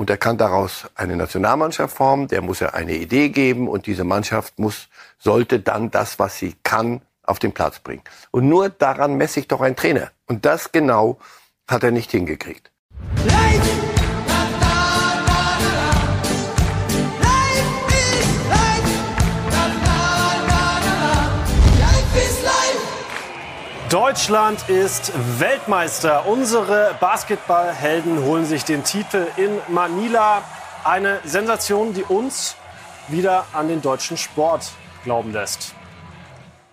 und er kann daraus eine Nationalmannschaft formen, der muss er eine Idee geben und diese Mannschaft muss, sollte dann das, was sie kann, auf den Platz bringen. Und nur daran messe ich doch ein Trainer. Und das genau hat er nicht hingekriegt. Deutschland ist Weltmeister. Unsere Basketballhelden holen sich den Titel in Manila. Eine Sensation, die uns wieder an den deutschen Sport glauben lässt.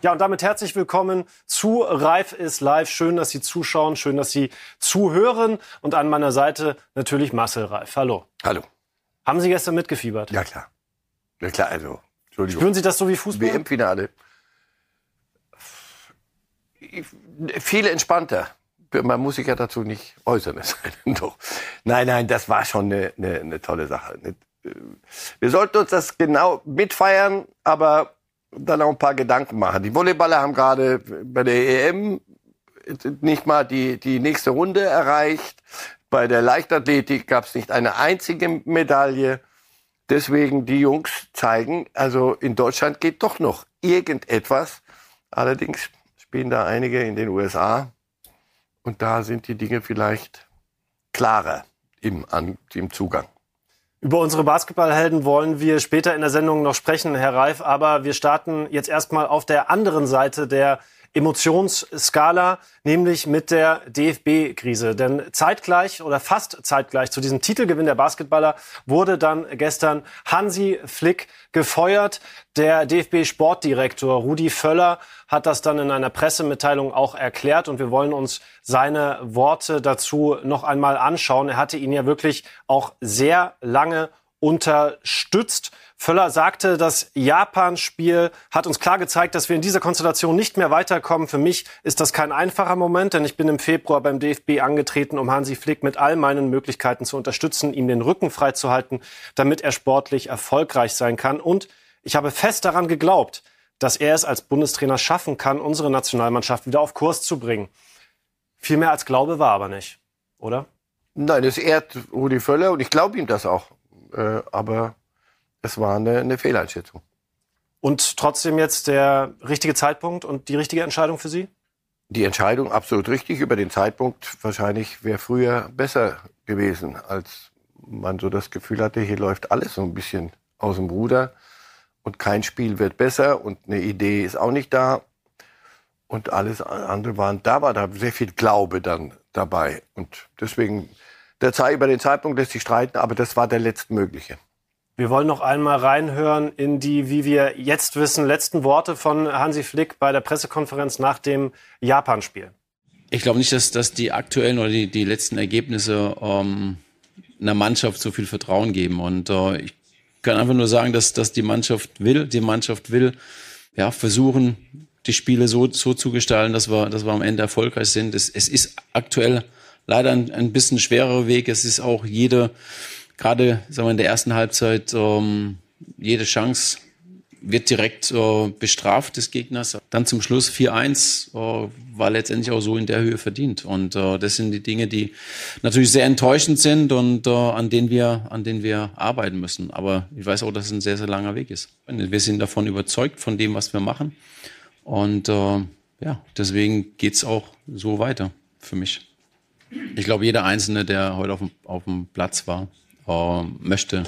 Ja, und damit herzlich willkommen zu Reif ist live. Schön, dass Sie zuschauen, schön, dass Sie zuhören. Und an meiner Seite natürlich Marcel Reif. Hallo. Hallo. Haben Sie gestern mitgefiebert? Ja, klar. Ja, klar, also, Entschuldigung. Spüren Sie das so wie Fußball? WM-Finale viel entspannter. Man muss sich ja dazu nicht äußern. Nein, nein, das war schon eine, eine, eine tolle Sache. Äh, wir sollten uns das genau mitfeiern, aber dann auch ein paar Gedanken machen. Die Volleyballer haben gerade bei der EM nicht mal die, die nächste Runde erreicht. Bei der Leichtathletik gab es nicht eine einzige Medaille. Deswegen die Jungs zeigen, also in Deutschland geht doch noch irgendetwas. Allerdings spielen da einige in den USA. Und da sind die Dinge vielleicht klarer im, an, im Zugang. Über unsere Basketballhelden wollen wir später in der Sendung noch sprechen, Herr Reif. Aber wir starten jetzt erstmal auf der anderen Seite der Emotionsskala, nämlich mit der DFB-Krise. Denn zeitgleich oder fast zeitgleich zu diesem Titelgewinn der Basketballer wurde dann gestern Hansi Flick gefeuert. Der DFB-Sportdirektor Rudi Völler hat das dann in einer Pressemitteilung auch erklärt und wir wollen uns seine Worte dazu noch einmal anschauen. Er hatte ihn ja wirklich auch sehr lange unterstützt. Völler sagte, das Japan-Spiel hat uns klar gezeigt, dass wir in dieser Konstellation nicht mehr weiterkommen. Für mich ist das kein einfacher Moment, denn ich bin im Februar beim DFB angetreten, um Hansi Flick mit all meinen Möglichkeiten zu unterstützen, ihm den Rücken freizuhalten, damit er sportlich erfolgreich sein kann. Und ich habe fest daran geglaubt, dass er es als Bundestrainer schaffen kann, unsere Nationalmannschaft wieder auf Kurs zu bringen. Viel mehr als Glaube war aber nicht, oder? Nein, es ehrt Rudi Völler und ich glaube ihm das auch. Äh, aber es war eine, eine Fehleinschätzung. Und trotzdem jetzt der richtige Zeitpunkt und die richtige Entscheidung für Sie? Die Entscheidung absolut richtig. Über den Zeitpunkt wahrscheinlich wäre früher besser gewesen, als man so das Gefühl hatte, hier läuft alles so ein bisschen aus dem Ruder und kein Spiel wird besser und eine Idee ist auch nicht da und alles andere waren da war da sehr viel Glaube dann dabei und deswegen der Zeit über den Zeitpunkt lässt sich streiten, aber das war der letztmögliche. Wir wollen noch einmal reinhören in die, wie wir jetzt wissen, letzten Worte von Hansi Flick bei der Pressekonferenz nach dem Japan-Spiel. Ich glaube nicht, dass, dass die aktuellen oder die, die letzten Ergebnisse ähm, einer Mannschaft so viel Vertrauen geben. Und äh, ich kann einfach nur sagen, dass, dass die Mannschaft will, die Mannschaft will ja, versuchen, die Spiele so, so zu gestalten, dass wir, dass wir am Ende erfolgreich sind. Es, es ist aktuell leider ein, ein bisschen schwerer Weg. Es ist auch jede gerade sagen wir, in der ersten Halbzeit ähm, jede Chance wird direkt äh, bestraft des Gegners. Dann zum Schluss 4-1 äh, war letztendlich auch so in der Höhe verdient. Und äh, das sind die Dinge, die natürlich sehr enttäuschend sind und äh, an denen wir, an denen wir arbeiten müssen. Aber ich weiß auch, dass es ein sehr, sehr langer Weg ist. Wir sind davon überzeugt von dem, was wir machen. Und äh, ja, deswegen geht's auch so weiter für mich. Ich glaube, jeder Einzelne, der heute auf dem, auf dem Platz war, äh, möchte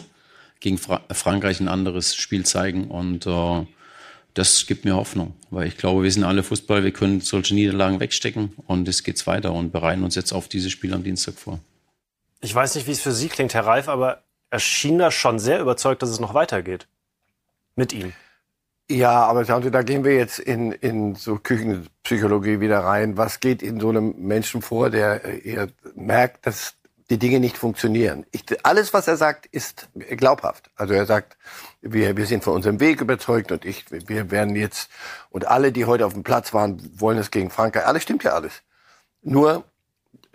gegen Fra Frankreich ein anderes Spiel zeigen und äh, das gibt mir Hoffnung, weil ich glaube, wir sind alle Fußball, wir können solche Niederlagen wegstecken und es geht's weiter und bereiten uns jetzt auf dieses Spiel am Dienstag vor. Ich weiß nicht, wie es für Sie klingt, Herr Reif, aber er schien da schon sehr überzeugt, dass es noch weitergeht. Mit ihm. Ja, aber schauen Sie, da gehen wir jetzt in, in so Küchenpsychologie wieder rein. Was geht in so einem Menschen vor, der eher merkt, dass die Dinge nicht funktionieren. Ich, alles, was er sagt, ist glaubhaft. Also er sagt, wir, wir sind von unserem Weg überzeugt und ich, wir werden jetzt, und alle, die heute auf dem Platz waren, wollen es gegen Frankreich. Alles stimmt ja alles. Nur,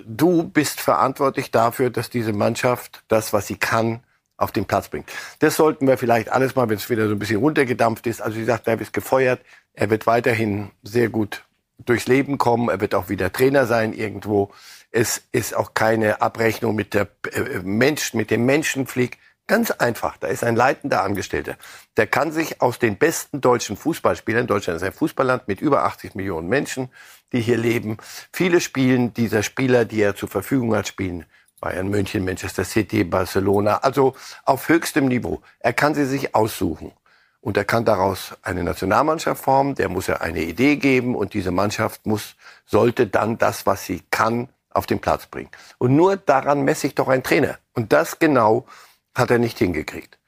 du bist verantwortlich dafür, dass diese Mannschaft das, was sie kann, auf den Platz bringt. Das sollten wir vielleicht alles mal, wenn es wieder so ein bisschen runtergedampft ist. Also wie gesagt, er ist gefeuert. Er wird weiterhin sehr gut durchs Leben kommen. Er wird auch wieder Trainer sein irgendwo. Es ist auch keine Abrechnung mit der äh, Mensch, mit dem Menschenflieg. Ganz einfach. Da ist ein leitender Angestellter. Der kann sich aus den besten deutschen Fußballspielern, Deutschland ist ein Fußballland mit über 80 Millionen Menschen, die hier leben. Viele spielen dieser Spieler, die er zur Verfügung hat, spielen Bayern München, Manchester City, Barcelona, also auf höchstem Niveau. Er kann sie sich aussuchen. Und er kann daraus eine Nationalmannschaft formen, der muss er eine Idee geben und diese Mannschaft muss, sollte dann das, was sie kann, auf den Platz bringen. Und nur daran messe ich doch ein Trainer. Und das genau hat er nicht hingekriegt.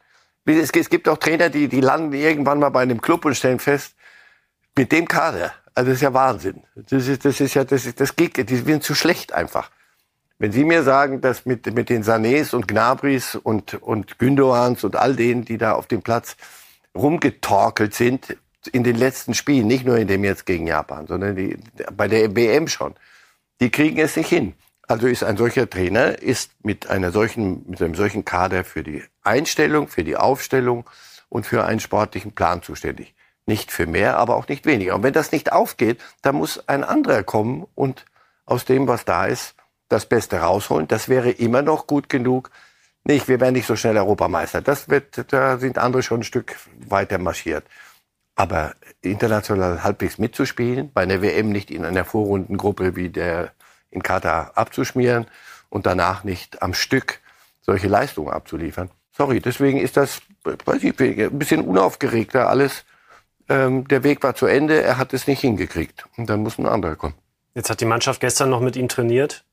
Es gibt auch Trainer, die, die landen irgendwann mal bei einem Club und stellen fest, mit dem Kader, also das ist ja Wahnsinn. Das ist, das ist ja, das ist, das geht, die sind zu schlecht einfach. Wenn Sie mir sagen, dass mit, mit den Sanés und Gnabris und, und Gündoğans und all denen, die da auf dem Platz rumgetorkelt sind, in den letzten Spielen, nicht nur in dem jetzt gegen Japan, sondern die, bei der WM schon, die kriegen es nicht hin. Also ist ein solcher Trainer, ist mit einer solchen, mit einem solchen Kader für die Einstellung, für die Aufstellung und für einen sportlichen Plan zuständig. Nicht für mehr, aber auch nicht weniger. Und wenn das nicht aufgeht, dann muss ein anderer kommen und aus dem, was da ist, das Beste rausholen. Das wäre immer noch gut genug. Nicht, wir werden nicht so schnell Europameister. Das wird, da sind andere schon ein Stück weiter marschiert. Aber international halbwegs mitzuspielen, bei einer WM nicht in einer Vorrundengruppe wie der in Katar abzuschmieren und danach nicht am Stück solche Leistungen abzuliefern. Sorry, deswegen ist das weiß ich, ein bisschen unaufgeregter alles. Ähm, der Weg war zu Ende, er hat es nicht hingekriegt. Und dann muss ein anderer kommen. Jetzt hat die Mannschaft gestern noch mit ihm trainiert.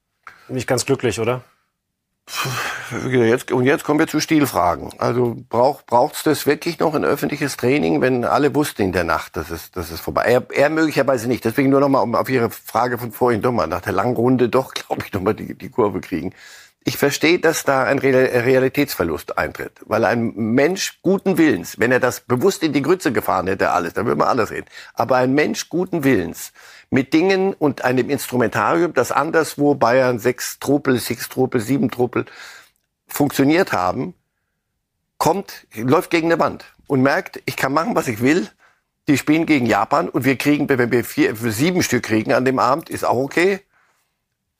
Nicht ganz glücklich, oder? Jetzt, und jetzt kommen wir zu Stilfragen. Also braucht braucht's das wirklich noch ein öffentliches Training, wenn alle wussten in der Nacht, dass es, dass es vorbei. Er, er möglicherweise nicht. Deswegen nur noch mal um auf Ihre Frage von vorhin doch mal nach der langen Runde doch, glaube ich, noch mal die, die Kurve kriegen. Ich verstehe, dass da ein Realitätsverlust eintritt, weil ein Mensch guten Willens, wenn er das bewusst in die Grütze gefahren hätte, alles, dann würde man alles reden. Aber ein Mensch guten Willens mit Dingen und einem Instrumentarium, das anderswo Bayern sechs Truppel, sechs Truppel, sieben Truppel funktioniert haben, kommt, läuft gegen eine Wand und merkt, ich kann machen, was ich will. Die spielen gegen Japan und wir kriegen, wenn wir vier, sieben Stück kriegen an dem Abend, ist auch okay.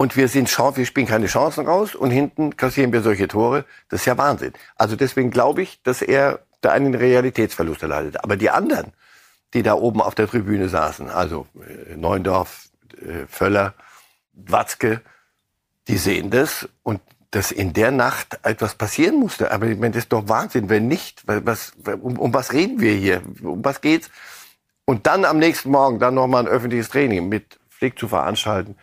Und wir sind, wir spielen keine Chancen raus und hinten kassieren wir solche Tore. Das ist ja Wahnsinn. Also deswegen glaube ich, dass er da einen Realitätsverlust erleidet. Aber die anderen, die da oben auf der Tribüne saßen, also äh, Neundorf, äh, Völler, Watzke, die sehen das und dass in der Nacht etwas passieren musste. Aber ich meine, das ist doch Wahnsinn, wenn nicht. Was, um, um was reden wir hier? Um was geht's? Und dann am nächsten Morgen dann nochmal ein öffentliches Training mit Flick zu veranstalten,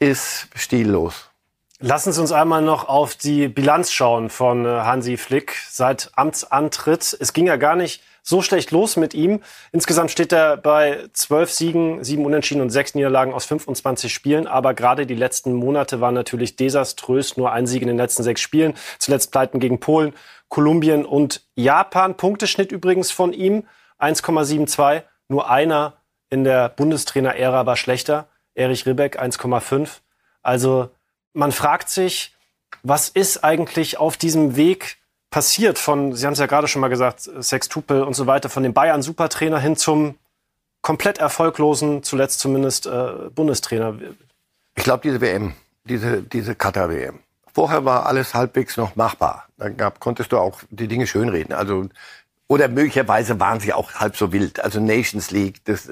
ist stillos. Lassen Sie uns einmal noch auf die Bilanz schauen von äh, Hansi Flick seit Amtsantritt. Es ging ja gar nicht so schlecht los mit ihm. Insgesamt steht er bei zwölf Siegen, sieben Unentschieden und sechs Niederlagen aus 25 Spielen. Aber gerade die letzten Monate waren natürlich desaströs. Nur ein Sieg in den letzten sechs Spielen. Zuletzt Pleiten gegen Polen, Kolumbien und Japan. Punkteschnitt übrigens von ihm 1,72. Nur einer in der Bundestrainer-Ära war schlechter. Erich Ribbeck 1,5. Also man fragt sich, was ist eigentlich auf diesem Weg passiert von, Sie haben es ja gerade schon mal gesagt, Sextupel und so weiter, von dem Bayern-Supertrainer hin zum komplett erfolglosen, zuletzt zumindest äh, Bundestrainer? Ich glaube, diese WM, diese, diese Katar-WM. Vorher war alles halbwegs noch machbar. Dann gab, konntest du auch die Dinge schönreden. Also, oder möglicherweise waren sie auch halb so wild. Also Nations League, das,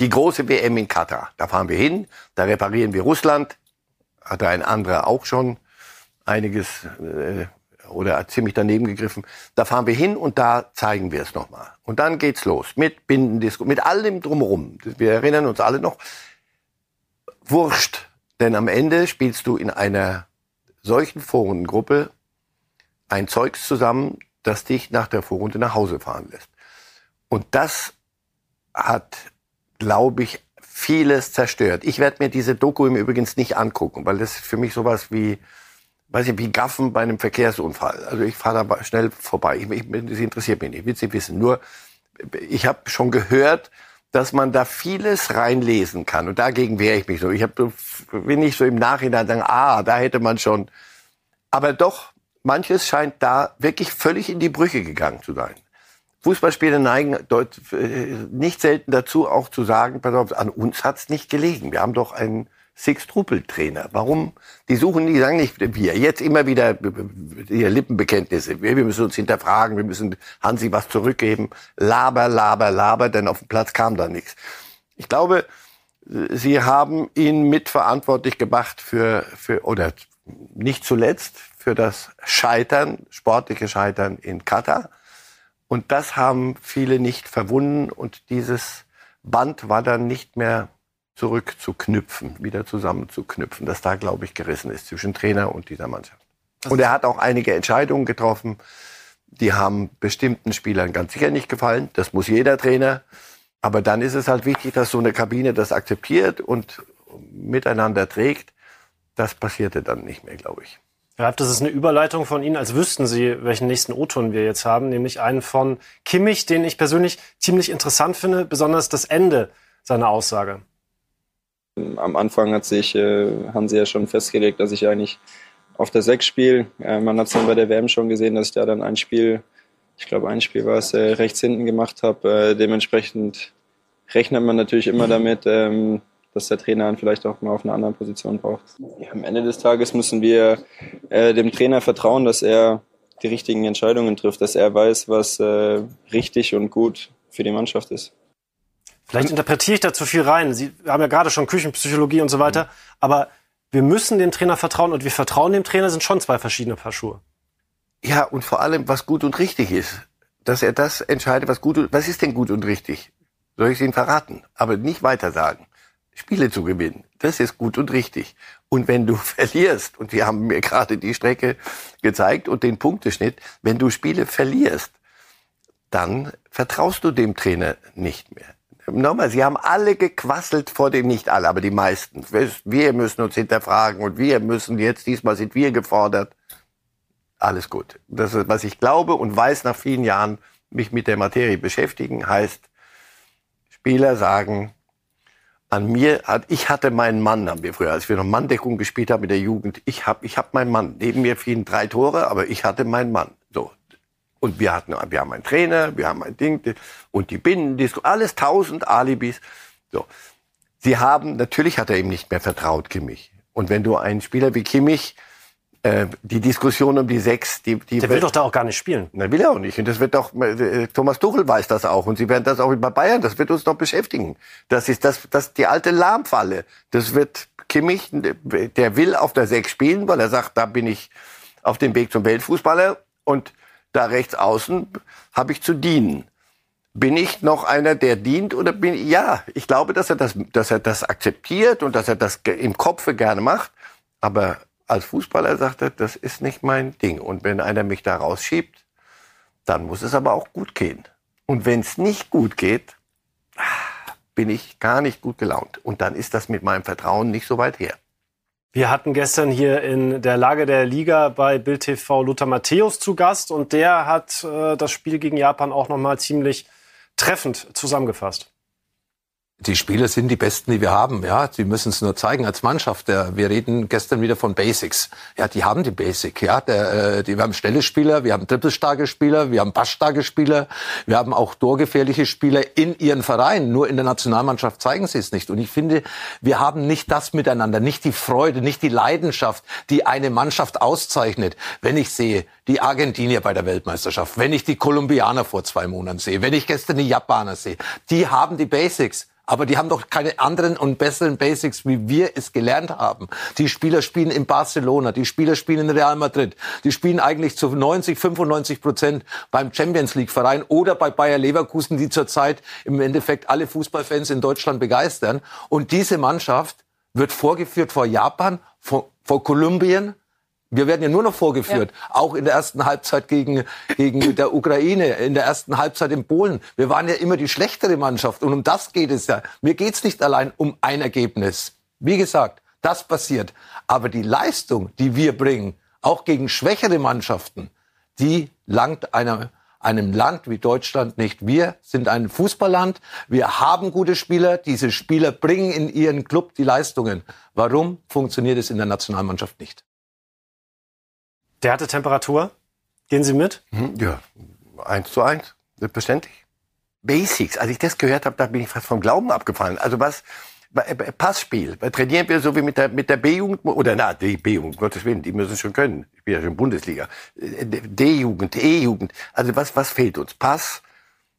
die große WM in Katar. Da fahren wir hin, da reparieren wir Russland. Hatte ein anderer auch schon einiges äh, oder ziemlich daneben gegriffen. Da fahren wir hin und da zeigen wir es nochmal. Und dann geht's los mit Bindendisco, mit allem drumherum. Wir erinnern uns alle noch. Wurscht, denn am Ende spielst du in einer solchen Vorrundengruppe ein Zeugs zusammen, das dich nach der Vorrunde nach Hause fahren lässt. Und das hat, glaube ich, vieles zerstört. Ich werde mir diese Doku im Übrigen nicht angucken, weil das für mich sowas wie weiß ich, wie Gaffen bei einem Verkehrsunfall. Also ich fahre da schnell vorbei. Ich, ich, das interessiert mich nicht, will Sie wissen. Nur, ich habe schon gehört, dass man da vieles reinlesen kann. Und dagegen wehre ich mich so. Ich hab, bin nicht so im Nachhinein sagen, ah, da hätte man schon. Aber doch, manches scheint da wirklich völlig in die Brüche gegangen zu sein. Fußballspieler neigen dort äh, nicht selten dazu, auch zu sagen, pass auf, an uns hat's nicht gelegen. Wir haben doch einen Six-Trupel-Trainer. Warum? Die suchen, die sagen nicht wir. Jetzt immer wieder hier Lippenbekenntnisse. Wir, wir müssen uns hinterfragen, wir müssen Hansi was zurückgeben. Laber, laber, laber, denn auf dem Platz kam da nichts. Ich glaube, Sie haben ihn mitverantwortlich gemacht für, für, oder nicht zuletzt für das Scheitern, sportliche Scheitern in Katar. Und das haben viele nicht verwunden und dieses Band war dann nicht mehr zurückzuknüpfen, wieder zusammenzuknüpfen, das da, glaube ich, gerissen ist zwischen Trainer und dieser Mannschaft. Und er hat auch einige Entscheidungen getroffen, die haben bestimmten Spielern ganz sicher nicht gefallen. Das muss jeder Trainer. Aber dann ist es halt wichtig, dass so eine Kabine das akzeptiert und miteinander trägt. Das passierte dann nicht mehr, glaube ich. Ja, das ist eine Überleitung von Ihnen, als wüssten Sie, welchen nächsten O-Ton wir jetzt haben, nämlich einen von Kimmich, den ich persönlich ziemlich interessant finde, besonders das Ende seiner Aussage. Am Anfang hat sich äh, Hansi ja schon festgelegt, dass ich eigentlich auf der 6 spiele. Äh, man hat es dann bei der WM schon gesehen, dass ich da dann ein Spiel, ich glaube ein Spiel war es, äh, rechts hinten gemacht habe. Äh, dementsprechend rechnet man natürlich immer damit, ähm, dass der Trainer dann vielleicht auch mal auf einer anderen Position braucht. Ja, am Ende des Tages müssen wir äh, dem Trainer vertrauen, dass er die richtigen Entscheidungen trifft, dass er weiß, was äh, richtig und gut für die Mannschaft ist. Vielleicht interpretiere ich da zu viel rein. Sie haben ja gerade schon Küchenpsychologie und so weiter. Aber wir müssen dem Trainer vertrauen und wir vertrauen dem Trainer sind schon zwei verschiedene Paar Schuhe. Ja, und vor allem, was gut und richtig ist. Dass er das entscheidet, was gut und, was ist denn gut und richtig? Soll ich es Ihnen verraten? Aber nicht weiter sagen. Spiele zu gewinnen. Das ist gut und richtig. Und wenn du verlierst, und wir haben mir gerade die Strecke gezeigt und den Punkteschnitt, wenn du Spiele verlierst, dann vertraust du dem Trainer nicht mehr. Nochmal, sie haben alle gequasselt vor dem, nicht alle, aber die meisten. Wir müssen uns hinterfragen und wir müssen jetzt, diesmal sind wir gefordert. Alles gut. Das ist, was ich glaube und weiß nach vielen Jahren, mich mit der Materie beschäftigen, heißt, Spieler sagen, an mir ich hatte meinen Mann, haben wir früher, als wir noch Manndeckung gespielt haben in der Jugend, ich habe ich hab meinen Mann. Neben mir fielen drei Tore, aber ich hatte meinen Mann. So. Und wir hatten, wir haben einen Trainer, wir haben ein Ding, und die Binnendisco, alles tausend Alibis. So. Sie haben, natürlich hat er ihm nicht mehr vertraut, Kimmich. Und wenn du einen Spieler wie Kimmich äh, die Diskussion um die sechs, die, die der will doch da auch gar nicht spielen. Na, will er auch nicht. Und das wird doch, äh, Thomas Tuchel weiß das auch. Und sie werden das auch bei Bayern, das wird uns noch beschäftigen. Das ist das, das, die alte Lahmfalle. Das wird Kimmich, der will auf der Sechs spielen, weil er sagt, da bin ich auf dem Weg zum Weltfußballer und da rechts außen habe ich zu dienen. Bin ich noch einer, der dient oder bin ich, ja, ich glaube, dass er das, dass er das akzeptiert und dass er das im Kopfe gerne macht. Aber als Fußballer sagte, das ist nicht mein Ding. Und wenn einer mich da rausschiebt, dann muss es aber auch gut gehen. Und wenn es nicht gut geht, bin ich gar nicht gut gelaunt. Und dann ist das mit meinem Vertrauen nicht so weit her. Wir hatten gestern hier in der Lage der Liga bei Bild TV Lothar Matthäus zu Gast und der hat äh, das Spiel gegen Japan auch noch mal ziemlich treffend zusammengefasst die Spieler sind die besten, die wir haben. Ja, sie müssen es nur zeigen als Mannschaft. Wir reden gestern wieder von Basics. Ja, die haben die Basic. Ja, der, äh, die, wir haben schnelle Spieler, wir haben trippelstarke Spieler, wir haben passstarke Spieler, wir haben auch torgefährliche Spieler in ihren Vereinen. Nur in der Nationalmannschaft zeigen sie es nicht. Und ich finde, wir haben nicht das miteinander, nicht die Freude, nicht die Leidenschaft, die eine Mannschaft auszeichnet. Wenn ich sehe, die Argentinier bei der Weltmeisterschaft, wenn ich die Kolumbianer vor zwei Monaten sehe, wenn ich gestern die Japaner sehe, die haben die Basics. Aber die haben doch keine anderen und besseren Basics, wie wir es gelernt haben. Die Spieler spielen in Barcelona, die Spieler spielen in Real Madrid, die spielen eigentlich zu 90, 95 Prozent beim Champions League Verein oder bei Bayer Leverkusen, die zurzeit im Endeffekt alle Fußballfans in Deutschland begeistern. Und diese Mannschaft wird vorgeführt vor Japan, vor, vor Kolumbien, wir werden ja nur noch vorgeführt, ja. auch in der ersten Halbzeit gegen, gegen der Ukraine, in der ersten Halbzeit in Polen. Wir waren ja immer die schlechtere Mannschaft und um das geht es ja. Mir geht es nicht allein um ein Ergebnis. Wie gesagt, das passiert. Aber die Leistung, die wir bringen, auch gegen schwächere Mannschaften, die langt einer, einem Land wie Deutschland nicht. Wir sind ein Fußballland. Wir haben gute Spieler. Diese Spieler bringen in ihren Club die Leistungen. Warum funktioniert es in der Nationalmannschaft nicht? Der hatte Temperatur. Gehen Sie mit? Mhm, ja, eins zu eins. Selbstverständlich. Basics. Als ich das gehört habe, da bin ich fast vom Glauben abgefallen. Also was, äh, Passspiel. Trainieren wir so wie mit der, mit der B-Jugend, oder na, die B-Jugend, Gottes Willen, die müssen schon können. Ich bin ja schon Bundesliga. Äh, D-Jugend, E-Jugend. Also was, was fehlt uns? Pass,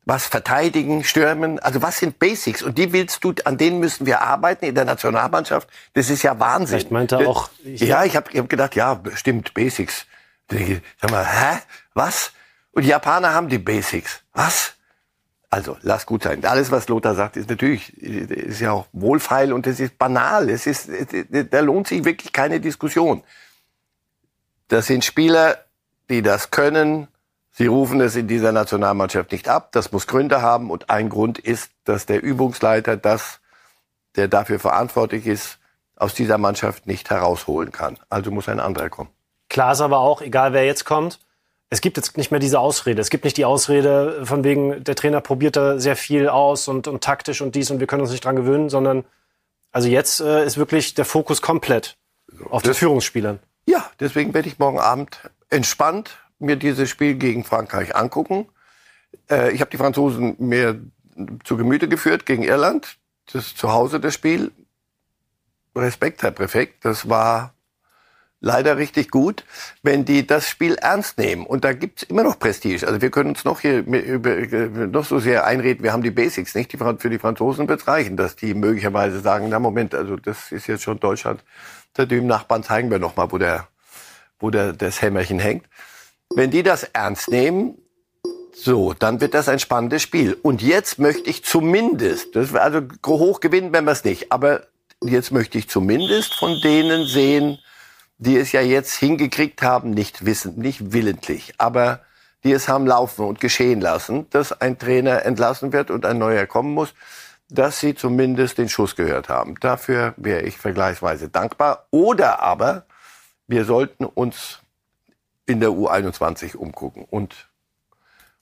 was verteidigen, stürmen. Also was sind Basics? Und die willst du, an denen müssen wir arbeiten in der Nationalmannschaft. Das ist ja Wahnsinn. Ich meinte auch. Ich ja, ich habe hab gedacht, ja, stimmt, Basics. Sag mal, hä? Was? Und die Japaner haben die Basics. Was? Also, lass gut sein. Alles, was Lothar sagt, ist natürlich, ist ja auch wohlfeil und es ist banal. Es ist, da lohnt sich wirklich keine Diskussion. Das sind Spieler, die das können. Sie rufen es in dieser Nationalmannschaft nicht ab. Das muss Gründe haben. Und ein Grund ist, dass der Übungsleiter das, der dafür verantwortlich ist, aus dieser Mannschaft nicht herausholen kann. Also muss ein anderer kommen. Klar ist aber auch, egal wer jetzt kommt, es gibt jetzt nicht mehr diese Ausrede. Es gibt nicht die Ausrede von wegen, der Trainer probiert da sehr viel aus und, und taktisch und dies und wir können uns nicht dran gewöhnen, sondern also jetzt äh, ist wirklich der Fokus komplett auf den Führungsspielern. Ja, deswegen werde ich morgen Abend entspannt mir dieses Spiel gegen Frankreich angucken. Äh, ich habe die Franzosen mir zu Gemüte geführt gegen Irland. Das ist zu Hause das Spiel. Respekt, Herr Präfekt. Das war leider richtig gut, wenn die das Spiel ernst nehmen. Und da gibt's immer noch Prestige. Also wir können uns noch hier noch so sehr einreden, wir haben die Basics nicht. Die, für die Franzosen wird's reichen, dass die möglicherweise sagen, na Moment, also das ist jetzt schon Deutschland. Da dem Nachbarn zeigen wir noch mal, wo der, wo der, das Hämmerchen hängt. Wenn die das ernst nehmen, so, dann wird das ein spannendes Spiel. Und jetzt möchte ich zumindest, das also hoch gewinnen, wenn wir es nicht, aber jetzt möchte ich zumindest von denen sehen, die es ja jetzt hingekriegt haben, nicht wissend, nicht willentlich, aber die es haben laufen und geschehen lassen, dass ein Trainer entlassen wird und ein neuer kommen muss, dass sie zumindest den Schuss gehört haben. Dafür wäre ich vergleichsweise dankbar. Oder aber wir sollten uns in der U21 umgucken und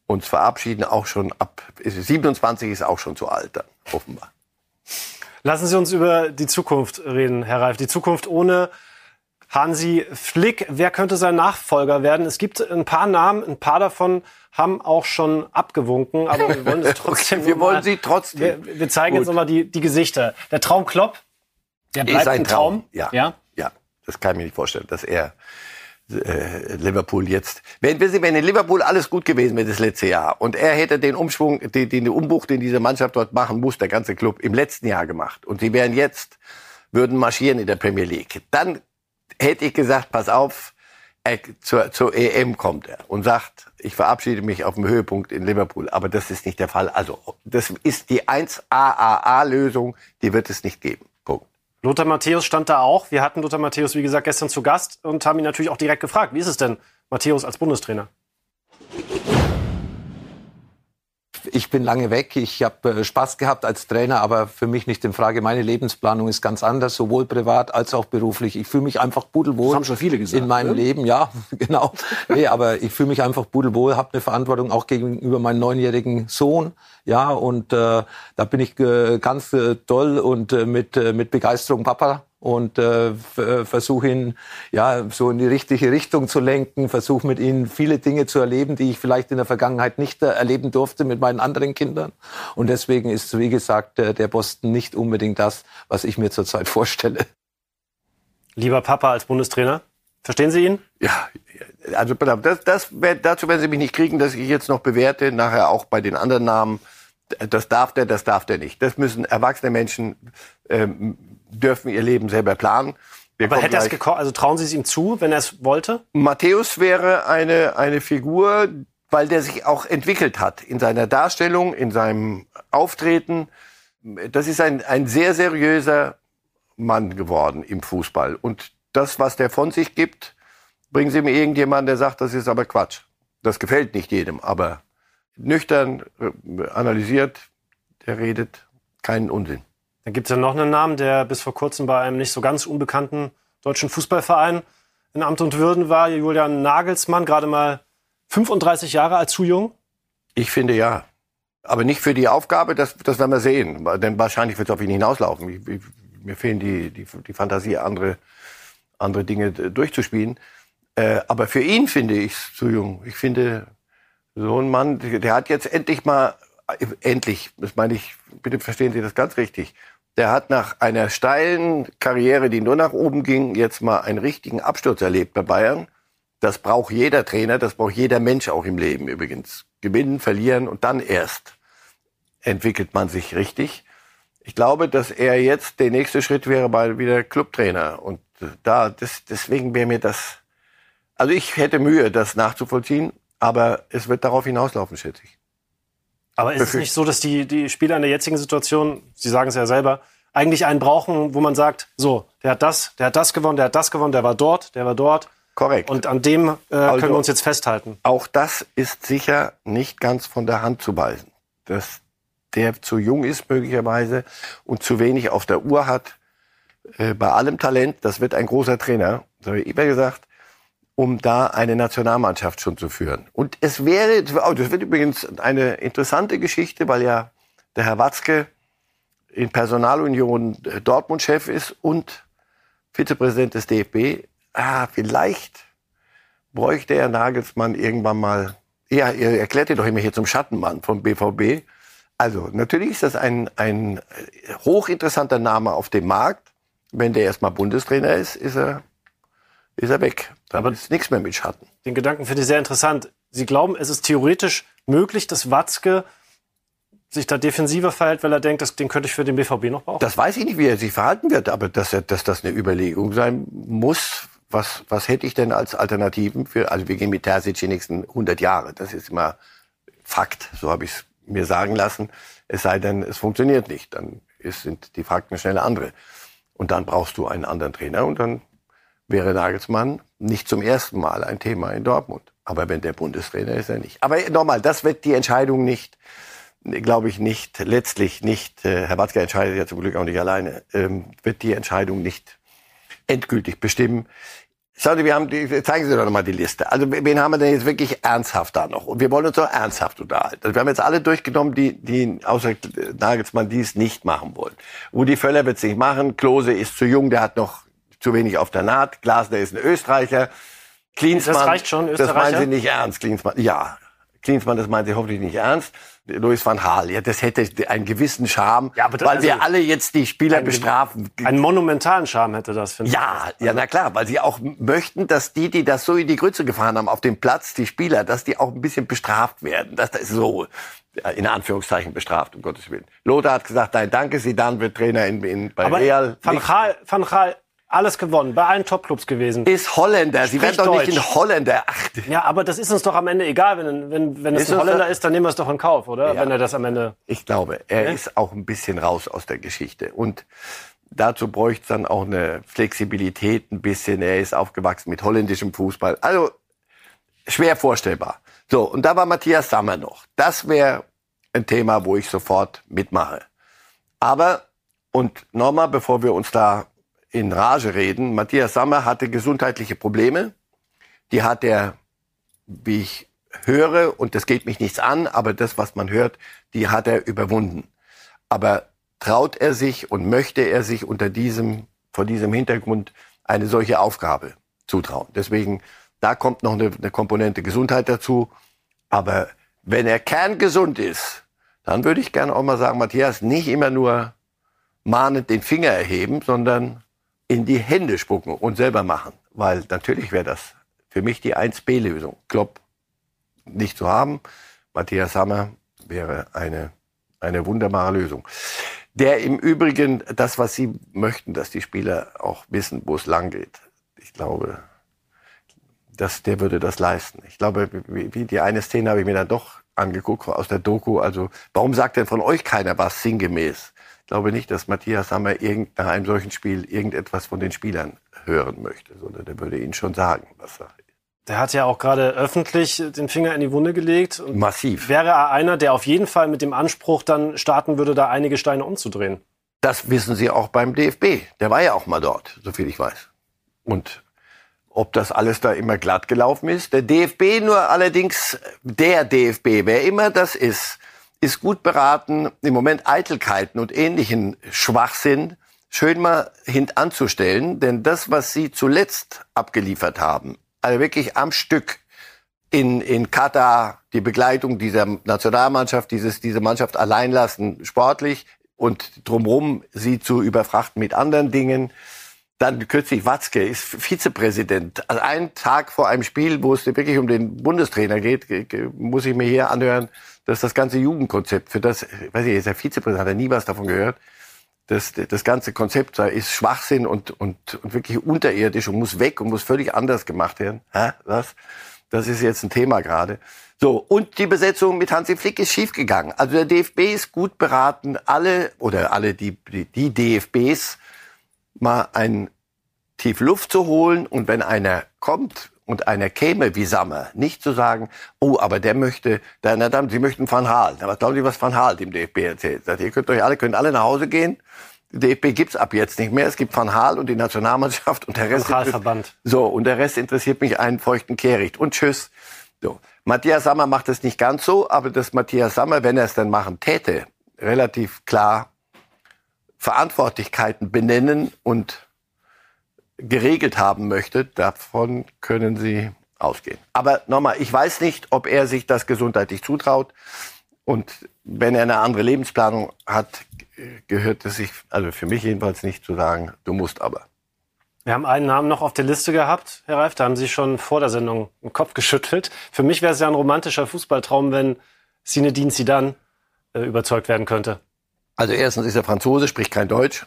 uns verabschieden, auch schon ab 27 ist auch schon zu alt, dann, offenbar. Lassen Sie uns über die Zukunft reden, Herr Reif. Die Zukunft ohne Hansi Flick. Wer könnte sein Nachfolger werden? Es gibt ein paar Namen, ein paar davon haben auch schon abgewunken, aber wir wollen es trotzdem. wir wollen sie trotzdem. Wir, wir zeigen Gut. jetzt nochmal die, die Gesichter. Der Traum Klopp, der bleibt ein, ein Traum. Traum. Ja. ja. Ja. Das kann ich mir nicht vorstellen, dass er äh, Liverpool jetzt. Wenn, wenn in Liverpool alles gut gewesen wäre das letzte Jahr und er hätte den Umschwung, den, den Umbruch, den diese Mannschaft dort machen muss, der ganze Club im letzten Jahr gemacht und sie wären jetzt würden marschieren in der Premier League, dann hätte ich gesagt, pass auf, er, zur, zur EM kommt er und sagt, ich verabschiede mich auf dem Höhepunkt in Liverpool. Aber das ist nicht der Fall. Also, das ist die 1AAA-Lösung, die wird es nicht geben. Lothar Matthäus stand da auch. Wir hatten Lothar Matthäus, wie gesagt, gestern zu Gast und haben ihn natürlich auch direkt gefragt, wie ist es denn, Matthäus als Bundestrainer? ich bin lange weg. Ich habe äh, Spaß gehabt als Trainer, aber für mich nicht in Frage. Meine Lebensplanung ist ganz anders, sowohl privat als auch beruflich. Ich fühle mich einfach pudelwohl. Das haben schon viele gesagt. In meinem ne? Leben, ja, genau. Nee, aber ich fühle mich einfach pudelwohl, habe eine Verantwortung auch gegenüber meinem neunjährigen Sohn. Ja, und äh, da bin ich äh, ganz äh, toll und äh, mit, äh, mit Begeisterung Papa und äh, äh, versuche ihn ja so in die richtige Richtung zu lenken, versuche mit ihnen viele Dinge zu erleben, die ich vielleicht in der Vergangenheit nicht äh, erleben durfte mit meinen anderen Kindern. Und deswegen ist, wie gesagt, äh, der Boston nicht unbedingt das, was ich mir zurzeit vorstelle. Lieber Papa als Bundestrainer, verstehen Sie ihn? Ja, also das, das, dazu werden Sie mich nicht kriegen, dass ich jetzt noch bewerte, nachher auch bei den anderen Namen. Das darf der, das darf der nicht. Das müssen erwachsene Menschen ähm, dürfen ihr Leben selber planen. Wir Aber hätte er es gekommen? Also trauen Sie es ihm zu, wenn er es wollte? Matthäus wäre eine, eine Figur, weil der sich auch entwickelt hat in seiner Darstellung, in seinem Auftreten. Das ist ein, ein sehr seriöser Mann geworden im Fußball. Und das, was der von sich gibt, bringen Sie mir irgendjemanden, der sagt, das ist aber Quatsch. Das gefällt nicht jedem, aber nüchtern äh, analysiert, der redet keinen Unsinn. Dann gibt es ja noch einen Namen, der bis vor kurzem bei einem nicht so ganz unbekannten deutschen Fußballverein in Amt und Würden war. Julian Nagelsmann, gerade mal 35 Jahre alt, zu jung? Ich finde ja. Aber nicht für die Aufgabe, das, das werden wir sehen. Denn wahrscheinlich wird es auf ihn hinauslaufen. Ich, ich, mir fehlen die, die, die Fantasie, andere, andere Dinge durchzuspielen. Äh, aber für ihn finde ich es zu jung. Ich finde, So ein Mann, der hat jetzt endlich mal, endlich, das meine ich, bitte verstehen Sie das ganz richtig. Der hat nach einer steilen Karriere, die nur nach oben ging, jetzt mal einen richtigen Absturz erlebt bei Bayern. Das braucht jeder Trainer, das braucht jeder Mensch auch im Leben übrigens. Gewinnen, verlieren und dann erst entwickelt man sich richtig. Ich glaube, dass er jetzt der nächste Schritt wäre, mal wieder Clubtrainer. Und da, das, deswegen wäre mir das, also ich hätte Mühe, das nachzuvollziehen, aber es wird darauf hinauslaufen, schätze ich. Aber ist es nicht so, dass die, die Spieler in der jetzigen Situation, Sie sagen es ja selber, eigentlich einen brauchen, wo man sagt, so, der hat das, der hat das gewonnen, der hat das gewonnen, der war dort, der war dort. Korrekt. Und an dem äh, Also- können wir uns jetzt festhalten. Auch das ist sicher nicht ganz von der Hand zu weisen. Dass der zu jung ist möglicherweise und zu wenig auf der Uhr hat. Äh, bei allem Talent, das wird ein großer Trainer, das habe ich immer gesagt, um da eine Nationalmannschaft schon zu führen. Und es wäre, oh, das wird übrigens eine interessante Geschichte, weil ja der Herr Watzke in Personalunion äh, Dortmund-Chef ist und Vizepräsident des DFB. Ah, vielleicht bräuchte Herr Nagelsmann irgendwann mal, ja, ihr erklärt ihr doch immer hier zum Schattenmann vom BVB. Also, natürlich ist das ein, ein äh, hochinteressanter Name auf dem Markt. Wenn der erstmal Bundestrainer ist, ist er, ist er weg. Dann Aber- ist nichts mehr mit Schatten. Den Gedanken finde ich sehr interessant. Sie glauben, es ist theoretisch möglich, dass Watzke sich da defensiver verhält, weil er denkt, das, den könnte ich für den BVB noch brauchen? Das weiß ich nicht, wie er sich verhalten wird, aber dass, er, dass das eine Überlegung sein muss, was, was hätte ich denn als Alternativen für, also wir gehen mit Terzic die nächsten 100 Jahre, das ist immer Fakt, so habe ich es mir sagen lassen, es sei denn, es funktioniert nicht, dann ist, sind die Fakten schnell andere. Und dann brauchst du einen anderen Trainer und dann wäre Nagelsmann nicht zum ersten Mal ein Thema in Dortmund. Aber wenn der Bundestrainer ist, er nicht. Aber nochmal, das wird die Entscheidung nicht, glaube ich nicht, letztlich nicht, äh, Herr Watzke entscheidet ja zum Glück auch nicht alleine, ähm, wird die Entscheidung nicht endgültig bestimmen. Schauen Sie, wir haben die, zeigen Sie doch nochmal die Liste. Also wen haben wir denn jetzt wirklich ernsthaft da noch? Und wir wollen uns doch ernsthaft unterhalten. Also wir haben jetzt alle durchgenommen, die, die außer Nagelsmann dies nicht machen wollen. Rudi Völler wird es nicht machen. Klose ist zu jung, der hat noch zu wenig auf der Naht. Glasner ist ein Österreicher. Klinsmann, Das reicht schon, Das meinen Österreicher? Sie nicht ernst, Klinsmann. Ja, Klinsmann, das meinen Sie hoffentlich nicht ernst. Louis van Gaal, ja, das hätte einen gewissen Charme, Ja, das- weil wir also- alle jetzt die Spieler Ein- bestrafen. Einen monumentalen Charme hätte das, finde ich. Ja, ja, na klar, weil sie auch möchten, dass die, die das so in die Grütze gefahren haben auf dem Platz, die Spieler, dass die auch ein bisschen bestraft werden. Das, das ist so, ja, in Anführungszeichen bestraft, um Gottes Willen. Lothar hat gesagt, nein, danke, Zidane wird Trainer in, in, bei Aber Real. Van Gaal, Van Gaal, alles gewonnen, bei allen Topclubs gewesen. ist Holländer. Sie werden doch nicht in Holländer. Ach, Ja, aber das ist uns doch am Ende egal, wenn, wenn, wenn es Ist ein Holländer da- ist, dann nehmen wir es doch in Kauf, oder? Ja. Wenn er das am Ende. Ich glaube, er ist auch ein bisschen raus aus der Geschichte. Und dazu bräuchte es dann auch eine Flexibilität ein bisschen. Er ist aufgewachsen mit holländischem Fußball. Also schwer vorstellbar. So, und da war Matthias Sammer noch. Das wäre ein Thema, wo ich sofort mitmache. Aber, und nochmal, bevor wir uns da in Rage reden, Matthias Sammer hatte gesundheitliche Probleme. Die hat er, wie ich höre, und das geht mich nichts an, aber das, was man hört, die hat er überwunden. Aber traut er sich und möchte er sich unter diesem, vor diesem Hintergrund eine solche Aufgabe zutrauen? Deswegen, da kommt noch eine, eine Komponente Gesundheit dazu. Aber wenn er kerngesund ist, dann würde ich gerne auch mal sagen, Matthias, nicht immer nur mahnend den Finger erheben, sondern in die Hände spucken und selber machen. Weil natürlich wäre das für mich die 1B-Lösung. Klopp nicht zu haben. Matthias Sammer wäre eine, eine wunderbare Lösung. Der im Übrigen das, was Sie möchten, dass die Spieler auch wissen, wo es lang geht. Ich glaube, dass der würde das leisten. Ich glaube, wie, wie die eine Szene habe ich mir dann doch angeguckt aus der Doku. Also, warum sagt denn von euch keiner was sinngemäß? Ich glaube nicht, dass Matthias Sammer irgend, nach einem solchen Spiel irgendetwas von den Spielern hören möchte, sondern der würde ihnen schon sagen, was ist. Der hat ja auch gerade öffentlich den Finger in die Wunde gelegt. Massiv. wäre er einer, der auf jeden Fall mit dem Anspruch dann starten würde, da einige Steine umzudrehen. Das wissen Sie auch beim DFB. Der war ja auch mal dort, soviel ich weiß. Und ob das alles da immer glatt gelaufen ist. Der DFB nur allerdings, der DFB, wer immer das ist, ist gut beraten, im Moment Eitelkeiten und ähnlichen Schwachsinn schön mal hintanzustellen. Denn das, was Sie zuletzt abgeliefert haben, also wirklich am Stück, in, in Katar die Begleitung dieser Nationalmannschaft, dieses, diese Mannschaft allein lassen, sportlich und drumherum sie zu überfrachten mit anderen Dingen. Dann kürzlich Watzke ist Vizepräsident. Also einen Tag vor einem Spiel, wo es wirklich um den Bundestrainer geht, muss ich mir hier anhören, dass das ganze Jugendkonzept, für das, weiß ich, ist der Vizepräsident, hat er nie was davon gehört, das, das ganze Konzept ist Schwachsinn und, und, und wirklich unterirdisch und muss weg und muss völlig anders gemacht werden. Hä? Was? Das ist jetzt ein Thema gerade. So, und die Besetzung mit Hansi Flick ist schiefgegangen. Also der DFB ist gut beraten, alle oder alle die, die, die DFBs mal ein tief Luft zu holen und wenn einer kommt und einer käme wie Sammer, nicht zu sagen, oh, aber der möchte, der, na dann, Sie möchten Van Haal. Na, was glauben Sie, was Van Haal dem DFB erzählt? Sagt, ihr könnt euch alle, könnt alle nach Hause gehen. Die DFB gibt's ab jetzt nicht mehr. Es gibt Van Haal und die Nationalmannschaft und der Rest. Zentralverband. So, und der Rest interessiert mich einen feuchten Kehricht. Und tschüss. So. Matthias Sammer macht es nicht ganz so, aber dass Matthias Sammer, wenn er es dann machen täte, relativ klar Verantwortlichkeiten benennen und geregelt haben möchte, davon können Sie ausgehen. Aber nochmal, ich weiß nicht, ob er sich das gesundheitlich zutraut. Und wenn er eine andere Lebensplanung hat, gehört es sich, also für mich jedenfalls nicht zu sagen, du musst aber. Wir haben einen Namen noch auf der Liste gehabt, Herr Reif, da haben Sie schon vor der Sendung den Kopf geschüttelt. Für mich wäre es ja ein romantischer Fußballtraum, wenn Zinedine Zidane äh, überzeugt werden könnte. Also erstens ist er Franzose, spricht kein Deutsch.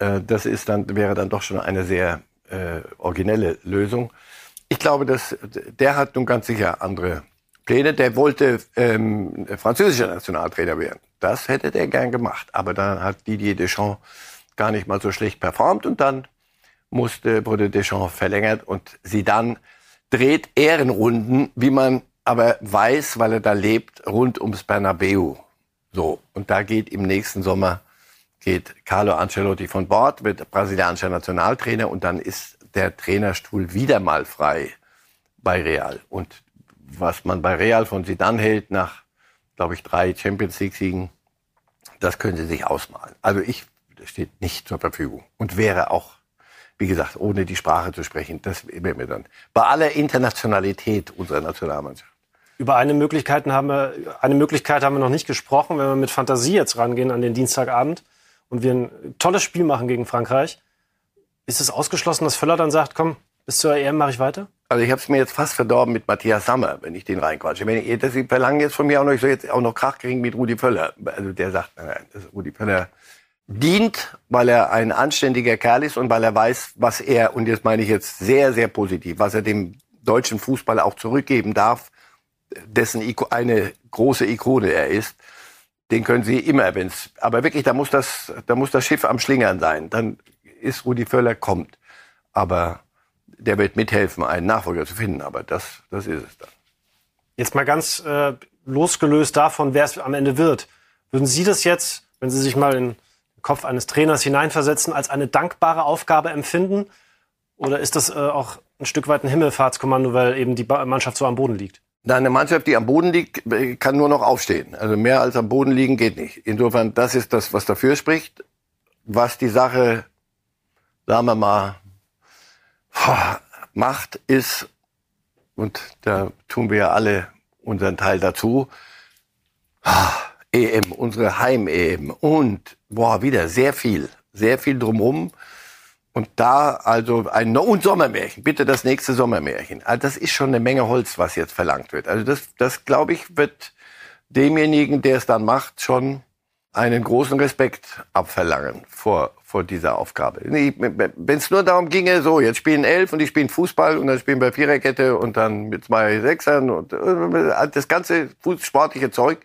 Äh, das ist dann, wäre dann doch schon eine sehr äh, originelle Lösung. Ich glaube, dass der hat nun ganz sicher andere Pläne. Der wollte ähm, französischer Nationaltrainer werden. Das hätte der gern gemacht. Aber dann hat Didier Deschamps gar nicht mal so schlecht performt und dann musste, wurde Deschamps verlängert und sie dann dreht Ehrenrunden, wie man aber weiß, weil er da lebt, rund ums Bernabeu. So. Und da geht im nächsten Sommer geht Carlo Ancelotti von Bord, wird brasilianischer Nationaltrainer und dann ist der Trainerstuhl wieder mal frei bei Real. Und was man bei Real von Zidane hält, nach, glaube ich, drei Champions League-Siegen, das können Sie sich ausmalen. Also ich, steht nicht zur Verfügung und wäre auch, wie gesagt, ohne die Sprache zu sprechen, das wäre mir dann bei aller Internationalität unserer Nationalmannschaft. Über eine Möglichkeit haben wir, eine Möglichkeit haben wir noch nicht gesprochen, wenn wir mit Fantasie jetzt rangehen an den Dienstagabend und wir ein tolles Spiel machen gegen Frankreich. Ist es ausgeschlossen, dass Völler dann sagt, komm, bis zur EM mache ich weiter? Also ich habe es mir jetzt fast verdorben mit Matthias Sammer, wenn ich den reinquatsche. Wenn ich, das, verlangen jetzt von mir auch noch, ich soll jetzt auch noch Krach kriegen mit Rudi Völler. Also der sagt, nein, das Rudi Völler dient, weil er ein anständiger Kerl ist und weil er weiß, was er, und jetzt meine ich jetzt sehr, sehr positiv, was er dem deutschen Fußball auch zurückgeben darf, dessen eine große Ikone er ist den können Sie immer, wenn's, aber wirklich, da muss das, da muss das Schiff am Schlingern sein. Dann ist Rudi Völler kommt. Aber der wird mithelfen, einen Nachfolger zu finden. Aber das, das ist es dann. Jetzt mal ganz äh, losgelöst davon, wer es am Ende wird. Würden Sie das jetzt, wenn Sie sich mal in den Kopf eines Trainers hineinversetzen, als eine dankbare Aufgabe empfinden? Oder ist das äh, auch ein Stück weit ein Himmelfahrtskommando, weil eben die Mannschaft so am Boden liegt? Eine Mannschaft, die am Boden liegt, kann nur noch aufstehen. Also mehr als am Boden liegen geht nicht. Insofern, das ist das, was dafür spricht. Was die Sache, sagen wir mal, macht, ist, und da tun wir ja alle unseren Teil dazu, EM, unsere Heim-EM. Und, boah, wieder sehr viel, sehr viel drumherum. Und da also ein und Sommermärchen, bitte das nächste Sommermärchen. Also das ist schon eine Menge Holz, was jetzt verlangt wird. Also das, das glaube ich, wird demjenigen, der es dann macht, schon einen großen Respekt abverlangen vor, vor dieser Aufgabe. Wenn es nur darum ginge, so, jetzt spielen elf und die spielen Fußball und dann spielen wir Viererkette und dann mit zwei Sechsern und äh, das ganze sportliche Zeug.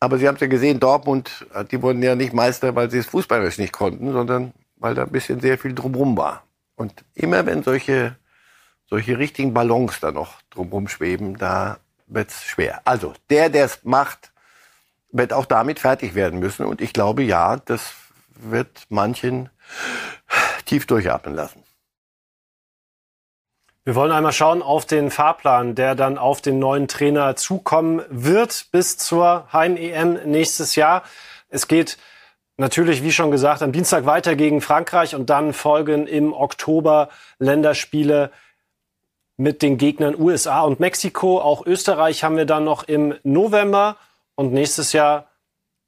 Aber Sie haben es ja gesehen, Dortmund, die wurden ja nicht Meister, weil sie es fußballerisch nicht konnten, sondern weil da ein bisschen sehr viel drumrum war. Und immer wenn solche, solche richtigen Ballons da noch drumrum schweben, da wird's schwer. Also, der, der es macht, wird auch damit fertig werden müssen. Und ich glaube, ja, das wird manchen tief durchatmen lassen. Wir wollen einmal schauen auf den Fahrplan, der dann auf den neuen Trainer zukommen wird bis zur Heim-EM nächstes Jahr. Es geht natürlich, wie schon gesagt, am Dienstag weiter gegen Frankreich und dann folgen im Oktober Länderspiele mit den Gegnern USA und Mexiko. Auch Österreich haben wir dann noch im November. Und nächstes Jahr,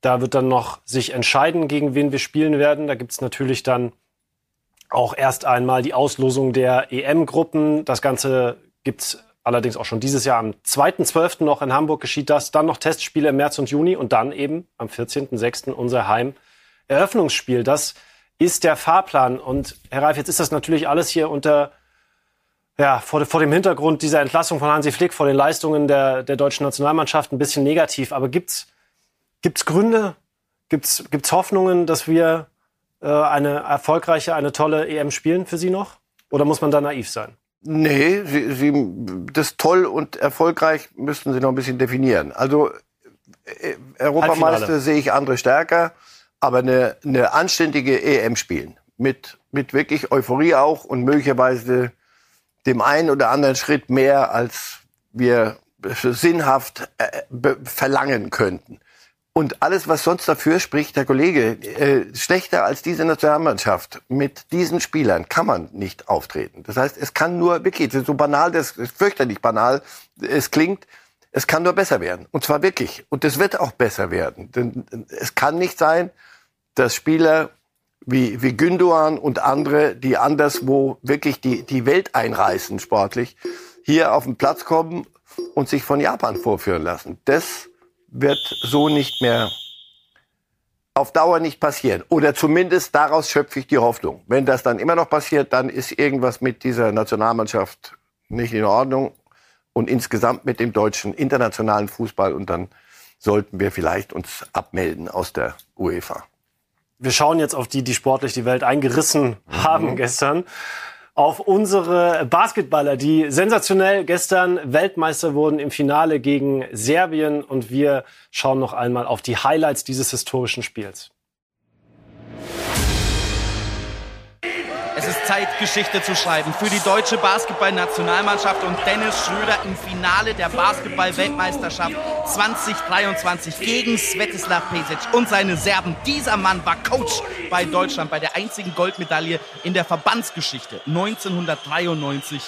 da wird dann noch sich entscheiden, gegen wen wir spielen werden. Da gibt es natürlich dann auch erst einmal die Auslosung der EM-Gruppen. Das Ganze gibt's allerdings auch schon dieses Jahr am 2.12. noch in Hamburg geschieht das. Dann noch Testspiele im März und Juni und dann eben am 14.06. unser Heim-Eröffnungsspiel. Das ist der Fahrplan. Und Herr Reif, jetzt ist das natürlich alles hier unter ja, vor, vor, dem Hintergrund dieser Entlassung von Hansi Flick, vor den Leistungen der, der deutschen Nationalmannschaft ein bisschen negativ. Aber gibt's gibt's Gründe, gibt's gibt's Hoffnungen, dass wir äh, eine erfolgreiche, eine tolle EM spielen für Sie noch? Oder muss man da naiv sein? Nee, Sie, Sie, das toll und erfolgreich müssten Sie noch ein bisschen definieren. Also äh, Europameister sehe ich andere stärker, aber eine, eine anständige EM spielen mit mit wirklich Euphorie auch und möglicherweise dem einen oder anderen Schritt mehr, als wir sinnhaft äh, verlangen könnten. Und alles, was sonst dafür spricht, Herr Kollege, äh, schlechter als diese Nationalmannschaft mit diesen Spielern kann man nicht auftreten. Das heißt, es kann nur wirklich, so banal, das ist fürchterlich banal, es klingt, es kann nur besser werden. Und zwar wirklich. Und es wird auch besser werden. Denn es kann nicht sein, dass Spieler wie, wie Gündogan und andere, die anderswo wirklich die, die Welt einreißen sportlich, hier auf den Platz kommen und sich von Japan vorführen lassen. Das wird so nicht mehr auf Dauer nicht passieren. Oder zumindest daraus schöpfe ich die Hoffnung. Wenn das dann immer noch passiert, dann ist irgendwas mit dieser Nationalmannschaft nicht in Ordnung und insgesamt mit dem deutschen internationalen Fußball und dann sollten wir vielleicht uns abmelden aus der UEFA wir schauen jetzt auf die, die sportlich die Welt eingerissen mhm. haben gestern. Auf unsere Basketballer, die sensationell gestern Weltmeister wurden im Finale gegen Serbien. Und wir schauen noch einmal auf die Highlights dieses historischen Spiels. Zeit, Geschichte zu schreiben für die deutsche Basketballnationalmannschaft und Dennis Schröder im Finale der Basketball-Weltmeisterschaft 2023 gegen Svetislav Pesic und seine Serben. Dieser Mann war Coach bei Deutschland bei der einzigen Goldmedaille in der Verbandsgeschichte 1993,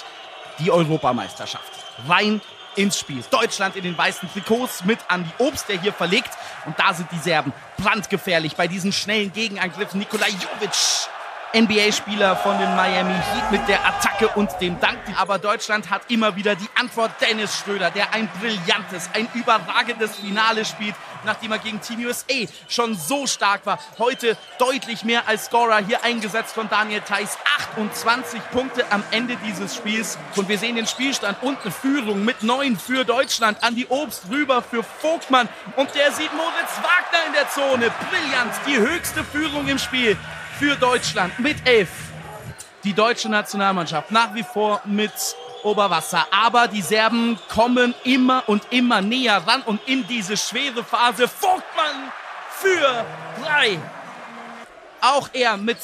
die Europameisterschaft. Rein ins Spiel. Deutschland in den weißen Trikots mit Andi Obst, der hier verlegt. Und da sind die Serben brandgefährlich bei diesen schnellen Gegenangriffen. Nikola Jovic NBA-Spieler von den Miami Heat mit der Attacke und dem Dank. Aber Deutschland hat immer wieder die Antwort Dennis Schröder, der ein brillantes, ein überragendes Finale spielt, nachdem er gegen Team USA schon so stark war. Heute deutlich mehr als Scorer hier eingesetzt von Daniel Theiss. 28 Punkte am Ende dieses Spiels. Und wir sehen den Spielstand und eine Führung mit neun für Deutschland. An die Obst rüber für Vogtmann. Und der sieht Moritz Wagner in der Zone. Brillant. Die höchste Führung im Spiel für Deutschland mit elf. Die deutsche Nationalmannschaft nach wie vor mit Oberwasser. Aber die Serben kommen immer und immer näher ran und in diese schwere Phase Vogtmann für drei. Auch er mit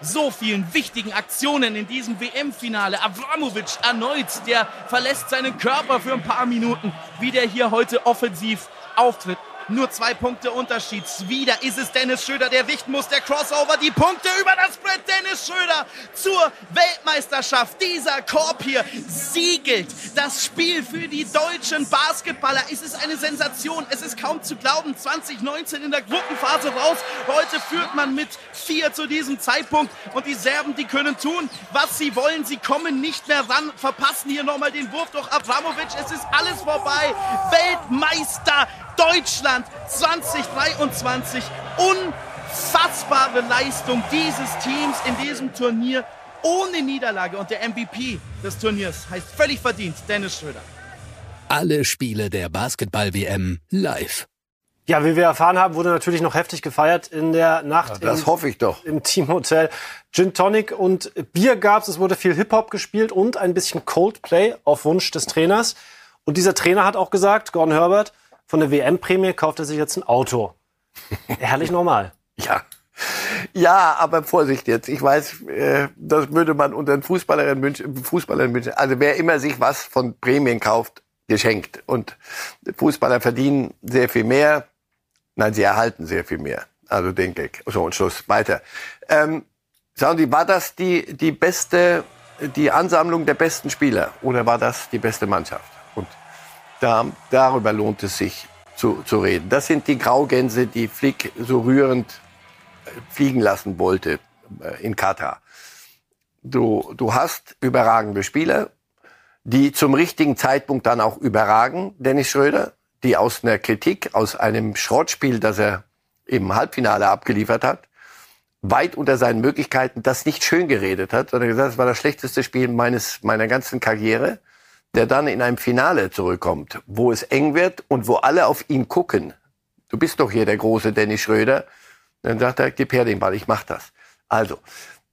so vielen wichtigen Aktionen in diesem WM-Finale. Avramovic erneut, der verlässt seinen Körper für ein paar Minuten, wie der hier heute offensiv auftritt. Nur zwei Punkte Unterschied. Wieder ist es Dennis Schröder, der richten muss. Der Crossover, die Punkte über das Brett. Dennis Schröder zur Weltmeisterschaft. Dieser Korb hier siegelt das Spiel für die deutschen Basketballer. Es ist eine Sensation. Es ist kaum zu glauben. 2019 in der Gruppenphase raus. Heute führt man mit vier zu diesem Zeitpunkt. Und die Serben, die können tun, was sie wollen. Sie kommen nicht mehr ran, verpassen hier nochmal den Wurf durch Abramovic. Es ist alles vorbei. Weltmeister Deutschland 2023. Unfassbare Leistung dieses Teams in diesem Turnier ohne Niederlage. Und der MVP des Turniers heißt völlig verdient Dennis Schröder. Alle Spiele der Basketball-WM live. Ja, wie wir erfahren haben, wurde natürlich noch heftig gefeiert in der Nacht. Ja, das im, hoffe ich doch. Im Teamhotel. Gin Tonic und Bier gab's. Es wurde viel Hip-Hop gespielt und ein bisschen Coldplay auf Wunsch des Trainers. Und dieser Trainer hat auch gesagt, Gordon Herbert, von der WM-Prämie kauft er sich jetzt ein Auto. Herrlich normal. Ja. Ja, aber Vorsicht jetzt. Ich weiß, äh, das würde man unter den Fußballerinnen wünschen, Fußballern wünschen. Also wer immer sich was von Prämien kauft, geschenkt. Und Fußballer verdienen sehr viel mehr. Nein, sie erhalten sehr viel mehr. Also denke ich. So, und Schluss. Weiter. Ähm, sagen Sie, war das die, die beste die Ansammlung der besten Spieler oder war das die beste Mannschaft? Da, darüber lohnt es sich zu, zu reden. Das sind die Graugänse, die Flick so rührend äh, fliegen lassen wollte äh, in Katar. Du, du hast überragende Spieler, die zum richtigen Zeitpunkt dann auch überragen, Dennis Schröder, die aus einer Kritik, aus einem Schrottspiel, das er im Halbfinale abgeliefert hat, weit unter seinen Möglichkeiten das nicht schön geredet hat, sondern gesagt, es war das schlechteste Spiel meines, meiner ganzen Karriere, der dann in einem Finale zurückkommt, wo es eng wird und wo alle auf ihn gucken. Du bist doch hier der große Dennis Schröder. Dann sagt er, gib her den Ball, ich mach das. Also,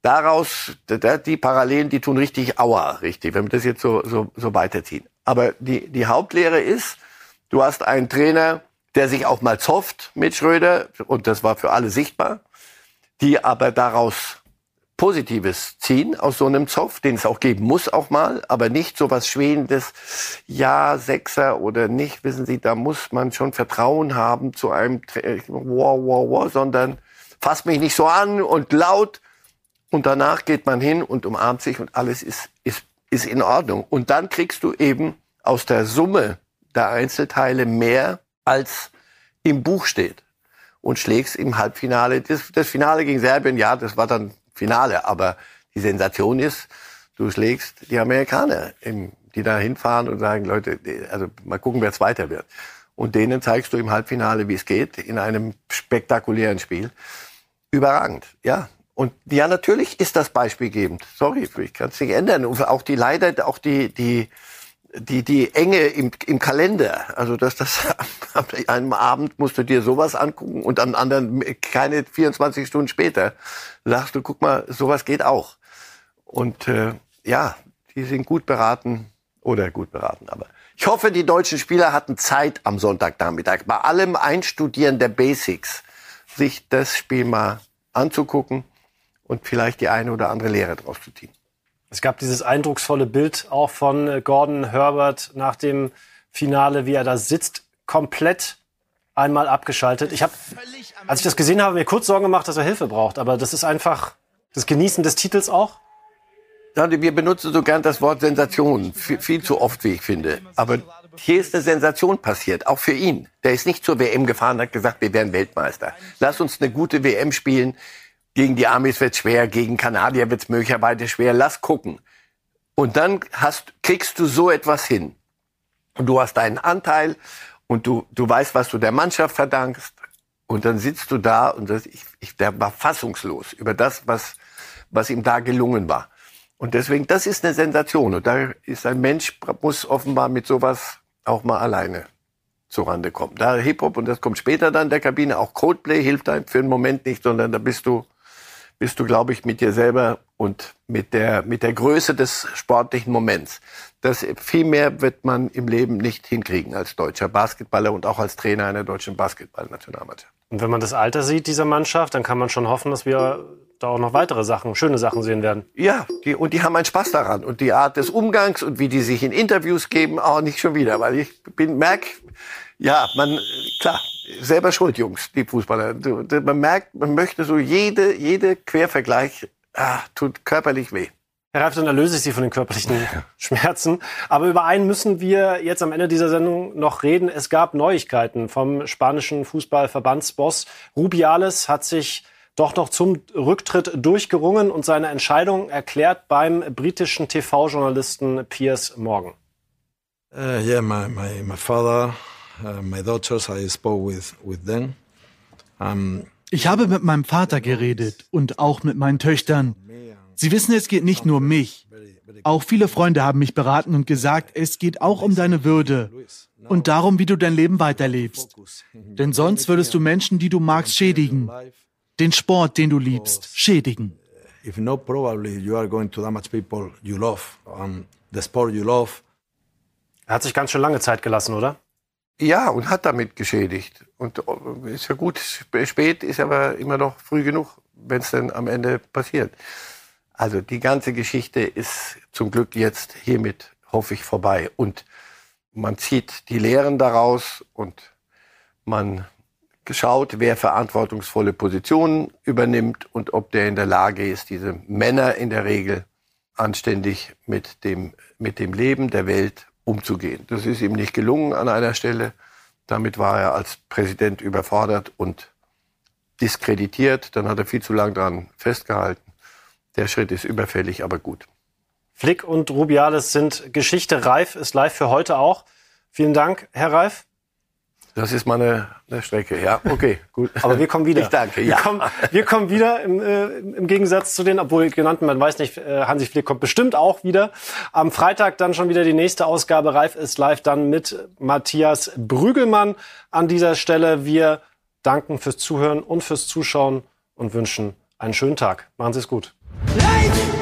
daraus, die Parallelen, die tun richtig Aua, richtig, wenn wir das jetzt so, so, so weiterziehen. Aber die, die Hauptlehre ist, du hast einen Trainer, der sich auch mal zofft mit Schröder, und das war für alle sichtbar die aber daraus Positives ziehen aus so einem Zoff, den es auch geben muss auch mal, aber nicht so was Schwehendes, ja, Sechser oder nicht, wissen Sie, da muss man schon Vertrauen haben zu einem, wow, wow, wow, sondern fasst mich nicht so an und laut und danach geht man hin und umarmt sich und alles ist, ist, ist in Ordnung. Und dann kriegst du eben aus der Summe der Einzelteile mehr, als im Buch steht und schlägst im Halbfinale. Das, das Finale gegen Serbien, ja, das war dann Finale, aber die Sensation ist, du schlägst die Amerikaner, die da hinfahren und sagen, Leute, also mal gucken, wer Zweiter wird. Und denen zeigst du im Halbfinale, wie es geht, in einem spektakulären Spiel. Überragend, ja. Und ja, natürlich ist das beispielgebend. Sorry, ich kann es nicht ändern. Und auch die leider, auch die, die, die, die Enge im, im Kalender, also dass das an einem Abend musst du dir sowas angucken und am anderen keine 24 Stunden später sagst du, guck mal, sowas geht auch. Und äh, ja, die sind gut beraten oder gut beraten, aber ich hoffe, die deutschen Spieler hatten Zeit am Sonntagnachmittag, bei allem Einstudieren der Basics, sich das Spiel mal anzugucken und vielleicht die eine oder andere Lehre draus zu ziehen. Es gab dieses eindrucksvolle Bild auch von äh, Gordon Herbert nach dem Finale, wie er da sitzt, komplett einmal abgeschaltet. Ich habe, als ich das gesehen habe, mir kurz Sorgen gemacht, dass er Hilfe braucht. Aber das ist einfach das Genießen des Titels auch. Wir benutzen so gern das Wort Sensation, viel, viel zu oft, wie ich finde. Aber hier ist eine Sensation passiert, auch für ihn. Der ist nicht zur WM gefahren, hat gesagt, wir werden Weltmeister. Lass uns eine gute WM spielen. Gegen die Amis wird schwer, gegen Kanadier wird es möglicherweise schwer. Lass gucken. Und dann hast, kriegst du so etwas hin. Und du hast deinen Anteil und du, du weißt, was du der Mannschaft verdankst. Und dann sitzt du da und das, ich, ich, der war fassungslos über das, was, was ihm da gelungen war. Und deswegen, das ist eine Sensation. Und da ist ein Mensch, muss offenbar mit sowas auch mal alleine zurande kommen. Da Hip-Hop, und das kommt später dann in der Kabine, auch Coldplay hilft einem für einen Moment nicht, sondern da bist du bist du, glaube ich, mit dir selber und mit der, mit der Größe des sportlichen Moments. Das viel mehr wird man im Leben nicht hinkriegen als deutscher Basketballer und auch als Trainer einer deutschen Basketballnationalmannschaft. Und wenn man das Alter sieht dieser Mannschaft, dann kann man schon hoffen, dass wir da auch noch weitere Sachen, schöne Sachen sehen werden. Ja, die, und die haben einen Spaß daran. Und die Art des Umgangs und wie die sich in Interviews geben, auch nicht schon wieder. Weil ich bin, merk, ja, man, klar, selber schuld, Jungs, die Fußballer. Man merkt, man möchte so jede, jede Quervergleich, ah, tut körperlich weh. Herr Reif, dann erlöse ich Sie von den körperlichen Schmerzen. Aber über einen müssen wir jetzt am Ende dieser Sendung noch reden. Es gab Neuigkeiten vom spanischen Fußballverbandsboss. Rubiales hat sich doch noch zum Rücktritt durchgerungen und seine Entscheidung erklärt beim britischen TV-Journalisten Piers Morgan. Uh, yeah, my, my, my father uh, my daughters, I spoke with, with them. Um, ich habe mit meinem Vater geredet und auch mit meinen Töchtern. Sie wissen, es geht nicht nur um mich. Auch viele Freunde haben mich beraten und gesagt, es geht auch um deine Würde und darum, wie du dein Leben weiterlebst. Denn sonst würdest du Menschen, die du magst, schädigen. Den Sport, den du liebst, schädigen. If not, probably you are going to damage people you love, um, the sport you love. Er hat sich ganz schön lange Zeit gelassen, oder? Ja, und hat damit geschädigt. Und äh, ist ja gut, spät ist aber immer noch früh genug, wenn es dann am Ende passiert. Also die ganze Geschichte ist zum Glück jetzt hiermit, hoffe ich, vorbei. Und man zieht die Lehren daraus und man schaut, wer verantwortungsvolle Positionen übernimmt und ob der in der Lage ist, diese Männer in der Regel anständig mit dem, mit dem Leben der Welt umzugehen. Das ist ihm nicht gelungen an einer Stelle. Damit war er als Präsident überfordert und diskreditiert. Dann hat er viel zu lange daran festgehalten. Der Schritt ist überfällig, aber gut. Flick und Rubiales sind Geschichte. Reif ist live für heute auch. Vielen Dank, Herr Reif. Das ist meine eine Strecke, ja. Okay, gut. Aber wir kommen wieder. Ich danke, ja. Wir kommen, wir kommen wieder im, äh, im Gegensatz zu den, obwohl genannten, man weiß nicht, äh, Hansi Flick kommt bestimmt auch wieder. Am Freitag dann schon wieder die nächste Ausgabe. Reif ist live dann mit Matthias Brügelmann an dieser Stelle. Wir danken fürs Zuhören und fürs Zuschauen und wünschen einen schönen Tag. Machen Sie es gut. Live!